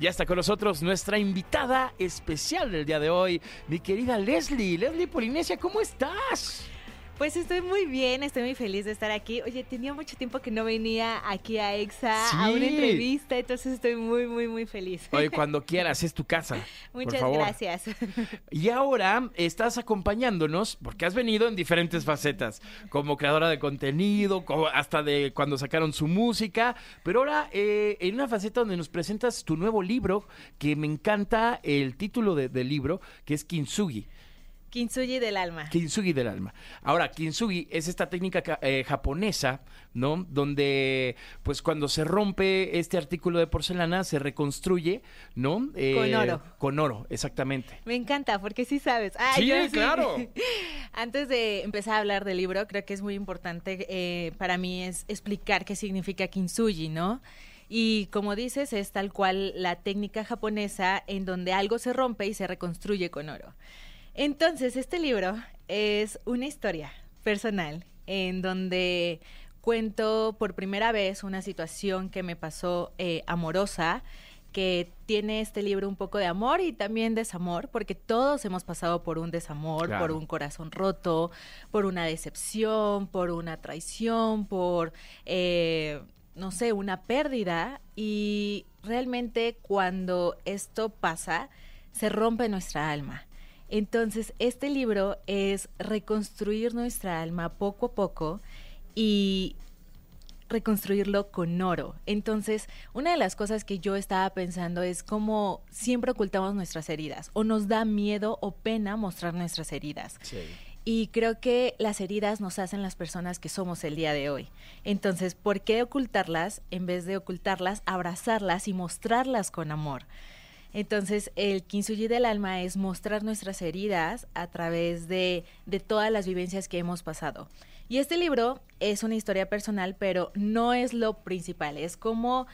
Ya está con nosotros nuestra invitada especial del día de hoy, mi querida Leslie. Leslie Polinesia, ¿cómo estás? Pues estoy muy bien, estoy muy feliz de estar aquí. Oye, tenía mucho tiempo que no venía aquí a EXA a una entrevista, entonces estoy muy, muy, muy feliz. Oye, cuando quieras, es tu casa. Muchas gracias. Y ahora estás acompañándonos, porque has venido en diferentes facetas, como creadora de contenido, hasta de cuando sacaron su música, pero ahora eh, en una faceta donde nos presentas tu nuevo libro, que me encanta el título del libro, que es Kintsugi. Kintsugi del alma. Kintsugi del alma. Ahora, kintsugi es esta técnica eh, japonesa, ¿no? Donde, pues, cuando se rompe este artículo de porcelana, se reconstruye, ¿no? Eh, con oro. Con oro, exactamente. Me encanta, porque sí sabes. sí, claro. Antes de empezar a hablar del libro, creo que es muy importante eh, para mí es explicar qué significa kintsugi, ¿no? Y como dices, es tal cual la técnica japonesa en donde algo se rompe y se reconstruye con oro. Entonces, este libro es una historia personal en donde cuento por primera vez una situación que me pasó eh, amorosa, que tiene este libro un poco de amor y también desamor, porque todos hemos pasado por un desamor, por un corazón roto, por una decepción, por una traición, por, eh, no sé, una pérdida. Y realmente cuando esto pasa, se rompe nuestra alma. Entonces, este libro es reconstruir nuestra alma poco a poco y reconstruirlo con oro. Entonces, una de las cosas que yo estaba pensando es cómo siempre ocultamos nuestras heridas o nos da miedo o pena mostrar nuestras heridas. Y creo que las heridas nos hacen las personas que somos el día de hoy. Entonces, ¿por qué ocultarlas en vez de ocultarlas, abrazarlas y mostrarlas con amor? Entonces, el Kintsugi del alma es mostrar nuestras heridas a través de, de todas las vivencias que hemos pasado. Y este libro es una historia personal, pero no es lo principal. Es como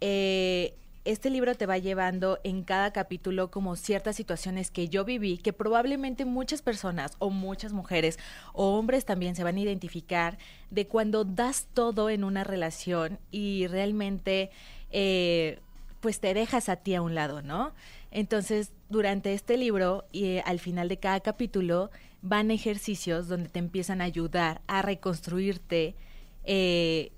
eh, este libro te va llevando en cada capítulo como ciertas situaciones que yo viví, que probablemente muchas personas o muchas mujeres o hombres también se van a identificar de cuando das todo en una relación y realmente... Eh, pues te dejas a ti a un lado, ¿no? Entonces, durante este libro y eh, al final de cada capítulo van ejercicios donde te empiezan a ayudar a reconstruirte eh,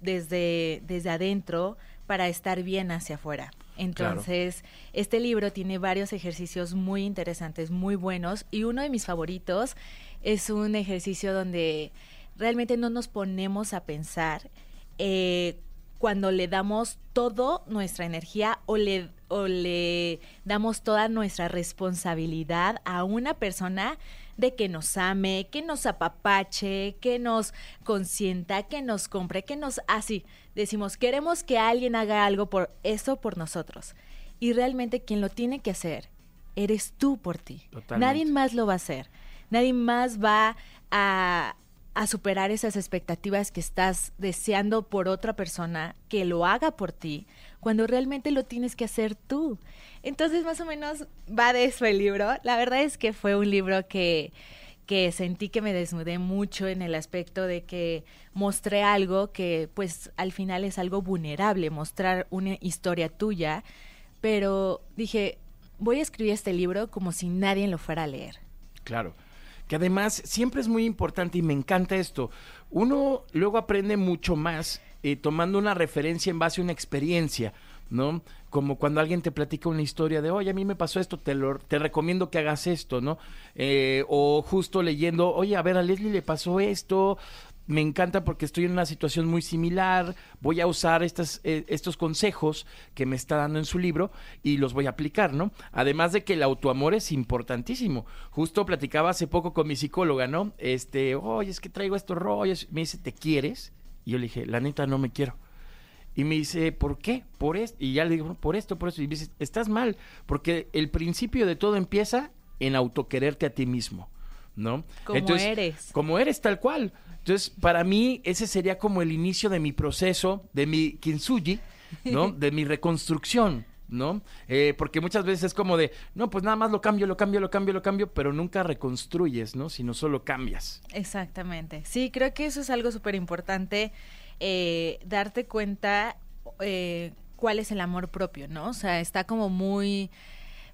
desde, desde adentro para estar bien hacia afuera. Entonces, este libro tiene varios ejercicios muy interesantes, muy buenos, y uno de mis favoritos es un ejercicio donde realmente no nos ponemos a pensar eh, cuando le damos todo nuestra energía o le, o le damos toda nuestra responsabilidad a una persona de que nos ame, que nos apapache, que nos consienta, que nos compre, que nos así. Decimos, queremos que alguien haga algo por eso por nosotros. Y realmente quien lo tiene que hacer eres tú por ti. Nadie más lo va a hacer. Nadie más va a, a superar esas expectativas que estás deseando por otra persona que lo haga por ti, cuando realmente lo tienes que hacer tú. Entonces, más o menos va de eso el libro. La verdad es que fue un libro que, que sentí que me desnudé mucho en el aspecto de que mostré algo que pues al final es algo vulnerable, mostrar una historia tuya, pero dije, voy a escribir este libro como si nadie lo fuera a leer. Claro que además siempre es muy importante y me encanta esto. Uno luego aprende mucho más eh, tomando una referencia en base a una experiencia, ¿no? Como cuando alguien te platica una historia de, oye, a mí me pasó esto, te, lo, te recomiendo que hagas esto, ¿no? Eh, o justo leyendo, oye, a ver, a Leslie le pasó esto, me encanta porque estoy en una situación muy similar, voy a usar estas, eh, estos consejos que me está dando en su libro y los voy a aplicar, ¿no? Además de que el autoamor es importantísimo. Justo platicaba hace poco con mi psicóloga, ¿no? Este, oye, es que traigo estos rollos. Me dice, ¿te quieres? Y yo le dije, la neta, no me quiero. Y me dice, ¿por qué? Por esto. Y ya le digo, por esto, por esto. Y me dice, estás mal, porque el principio de todo empieza en autoquererte a ti mismo, ¿no? Como eres. Como eres tal cual. Entonces, para mí, ese sería como el inicio de mi proceso, de mi kintsugi, ¿no? De mi reconstrucción, ¿no? Eh, porque muchas veces es como de, no, pues nada más lo cambio, lo cambio, lo cambio, lo cambio, pero nunca reconstruyes, ¿no? Sino solo cambias. Exactamente. Sí, creo que eso es algo súper importante, eh, darte cuenta eh, cuál es el amor propio, ¿no? O sea, está como muy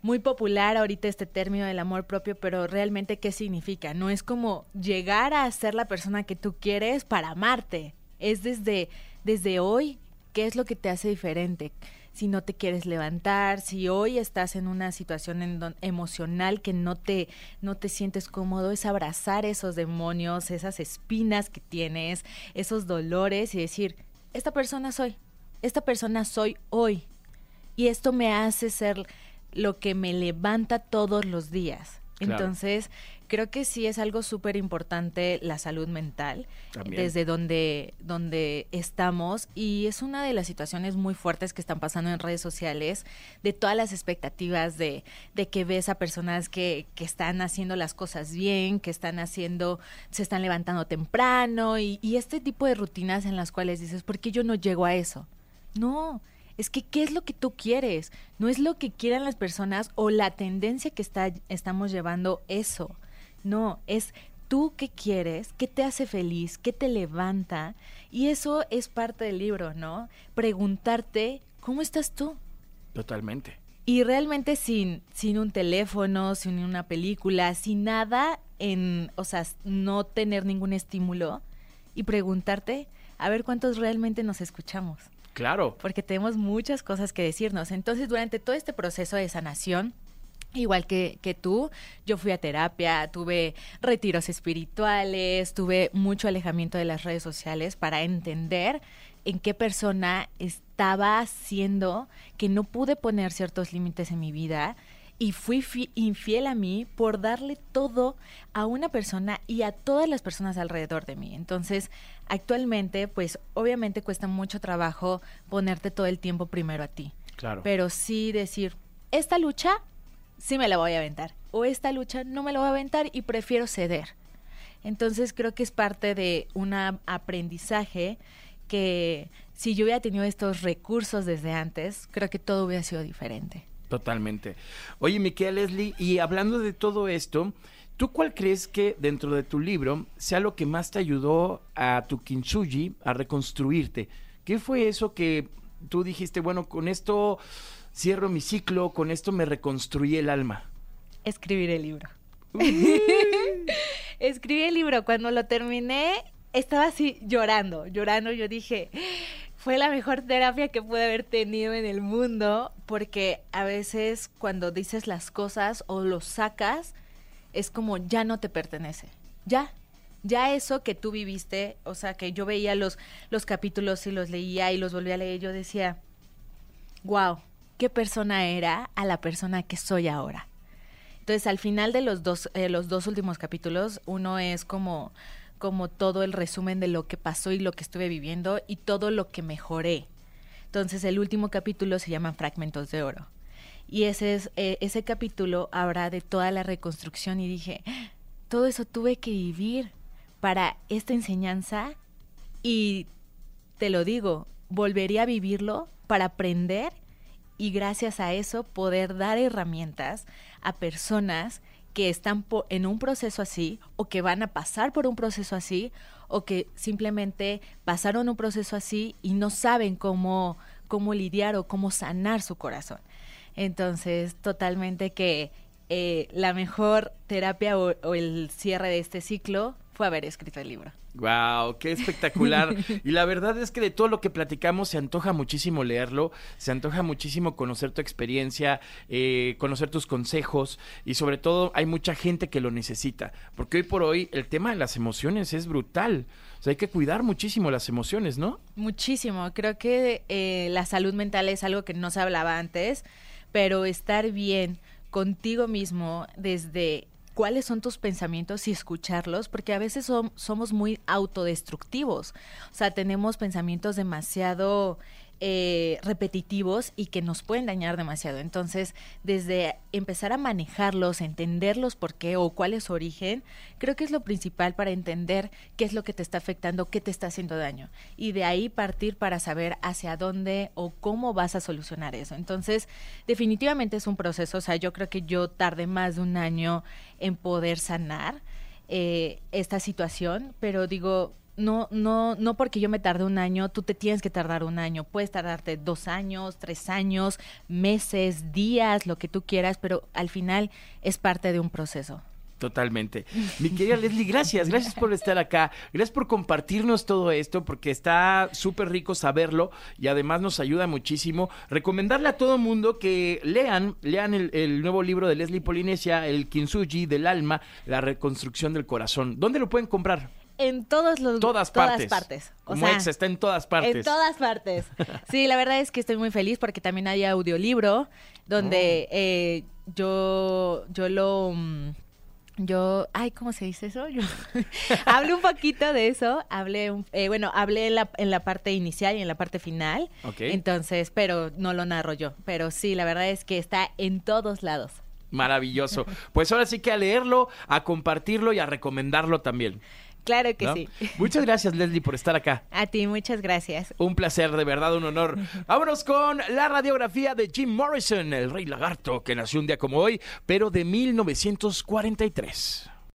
muy popular ahorita este término del amor propio, pero realmente qué significa? No es como llegar a ser la persona que tú quieres para amarte. Es desde desde hoy qué es lo que te hace diferente. Si no te quieres levantar, si hoy estás en una situación en emocional que no te no te sientes cómodo, es abrazar esos demonios, esas espinas que tienes, esos dolores y decir, esta persona soy, esta persona soy hoy. Y esto me hace ser lo que me levanta todos los días. Entonces, creo que sí es algo súper importante la salud mental, desde donde, donde estamos, y es una de las situaciones muy fuertes que están pasando en redes sociales, de todas las expectativas de, de que ves a personas que, que están haciendo las cosas bien, que están haciendo, se están levantando temprano, y, y este tipo de rutinas en las cuales dices, ¿por qué yo no llego a eso? No, es que qué es lo que tú quieres, no es lo que quieran las personas o la tendencia que está, estamos llevando eso. No, es tú qué quieres, qué te hace feliz, qué te levanta. Y eso es parte del libro, ¿no? Preguntarte, ¿cómo estás tú? Totalmente. Y realmente sin, sin un teléfono, sin una película, sin nada en, o sea, no tener ningún estímulo y preguntarte, a ver cuántos realmente nos escuchamos. Claro. Porque tenemos muchas cosas que decirnos. Entonces, durante todo este proceso de sanación, Igual que, que, tú, yo fui a terapia, tuve retiros espirituales, tuve mucho alejamiento de las redes sociales para entender en qué persona estaba haciendo que no pude poner ciertos límites en mi vida y fui infiel a mí por darle todo a una persona y a todas las personas alrededor de mí. Entonces, actualmente, pues obviamente cuesta mucho trabajo ponerte todo el tiempo primero a ti. Claro. Pero sí decir, esta lucha sí me la voy a aventar o esta lucha no me la voy a aventar y prefiero ceder. Entonces, creo que es parte de un aprendizaje que si yo hubiera tenido estos recursos desde antes, creo que todo hubiera sido diferente. Totalmente. Oye, Miquel Leslie, y hablando de todo esto, ¿tú cuál crees que dentro de tu libro sea lo que más te ayudó a tu kintsugi a reconstruirte? ¿Qué fue eso que tú dijiste, bueno, con esto cierro mi ciclo, con esto me reconstruí el alma? Escribir el libro. Escribí el libro. Cuando lo terminé, estaba así llorando, llorando. Yo dije, fue la mejor terapia que pude haber tenido en el mundo, porque a veces cuando dices las cosas o lo sacas, es como ya no te pertenece. Ya, ya eso que tú viviste, o sea, que yo veía los, los capítulos y los leía y los volvía a leer, yo decía, wow, qué persona era a la persona que soy ahora. Entonces, al final de los dos, eh, los dos últimos capítulos, uno es como como todo el resumen de lo que pasó y lo que estuve viviendo y todo lo que mejoré. Entonces el último capítulo se llama Fragmentos de Oro. Y ese, es, eh, ese capítulo habla de toda la reconstrucción y dije, todo eso tuve que vivir para esta enseñanza y te lo digo, volvería a vivirlo para aprender y gracias a eso poder dar herramientas a personas que están en un proceso así o que van a pasar por un proceso así o que simplemente pasaron un proceso así y no saben cómo, cómo lidiar o cómo sanar su corazón. Entonces, totalmente que eh, la mejor terapia o el cierre de este ciclo fue haber escrito el libro. Wow, qué espectacular. y la verdad es que de todo lo que platicamos se antoja muchísimo leerlo, se antoja muchísimo conocer tu experiencia, eh, conocer tus consejos y sobre todo hay mucha gente que lo necesita, porque hoy por hoy el tema de las emociones es brutal. O sea, hay que cuidar muchísimo las emociones, ¿no? Muchísimo. Creo que eh, la salud mental es algo que no se hablaba antes, pero estar bien contigo mismo desde cuáles son tus pensamientos y escucharlos, porque a veces somos muy autodestructivos. O sea, tenemos pensamientos demasiado eh, repetitivos y que nos pueden dañar demasiado. Entonces, desde empezar a manejarlos, entenderlos por qué o cuál es su origen, creo que es lo principal para entender qué es lo que te está afectando, qué te está haciendo daño. Y de ahí partir para saber hacia dónde o cómo vas a solucionar eso. Entonces, definitivamente es un proceso. O sea, yo creo que yo tardé más de un año en poder sanar eh, esta situación, pero digo, no, no, no porque yo me tarde un año, tú te tienes que tardar un año. Puedes tardarte dos años, tres años, meses, días, lo que tú quieras, pero al final es parte de un proceso. Totalmente. Mi querida Leslie, gracias, gracias por estar acá, gracias por compartirnos todo esto, porque está súper rico saberlo y además nos ayuda muchísimo. Recomendarle a todo mundo que lean, lean el, nuevo libro de Leslie Polinesia, El Kintsugi del alma, la reconstrucción del corazón. ¿Dónde lo pueden comprar? En todos los todas partes. Todas partes. O Como ex está en todas partes. En todas partes. Sí, la verdad es que estoy muy feliz porque también hay audiolibro donde oh. eh, yo yo lo mm, yo, ay, ¿cómo se dice eso? Yo hablé un poquito de eso, hablé, eh, bueno, hablé en la, en la parte inicial y en la parte final, entonces, pero no lo narro yo, pero sí, la verdad es que está en todos lados. Maravilloso. Pues ahora sí que a leerlo, a compartirlo y a recomendarlo también. Claro que sí. Muchas gracias, Leslie, por estar acá. A ti, muchas gracias. Un placer, de verdad, un honor. Vámonos con la radiografía de Jim Morrison, el rey lagarto, que nació un día como hoy, pero de 1943.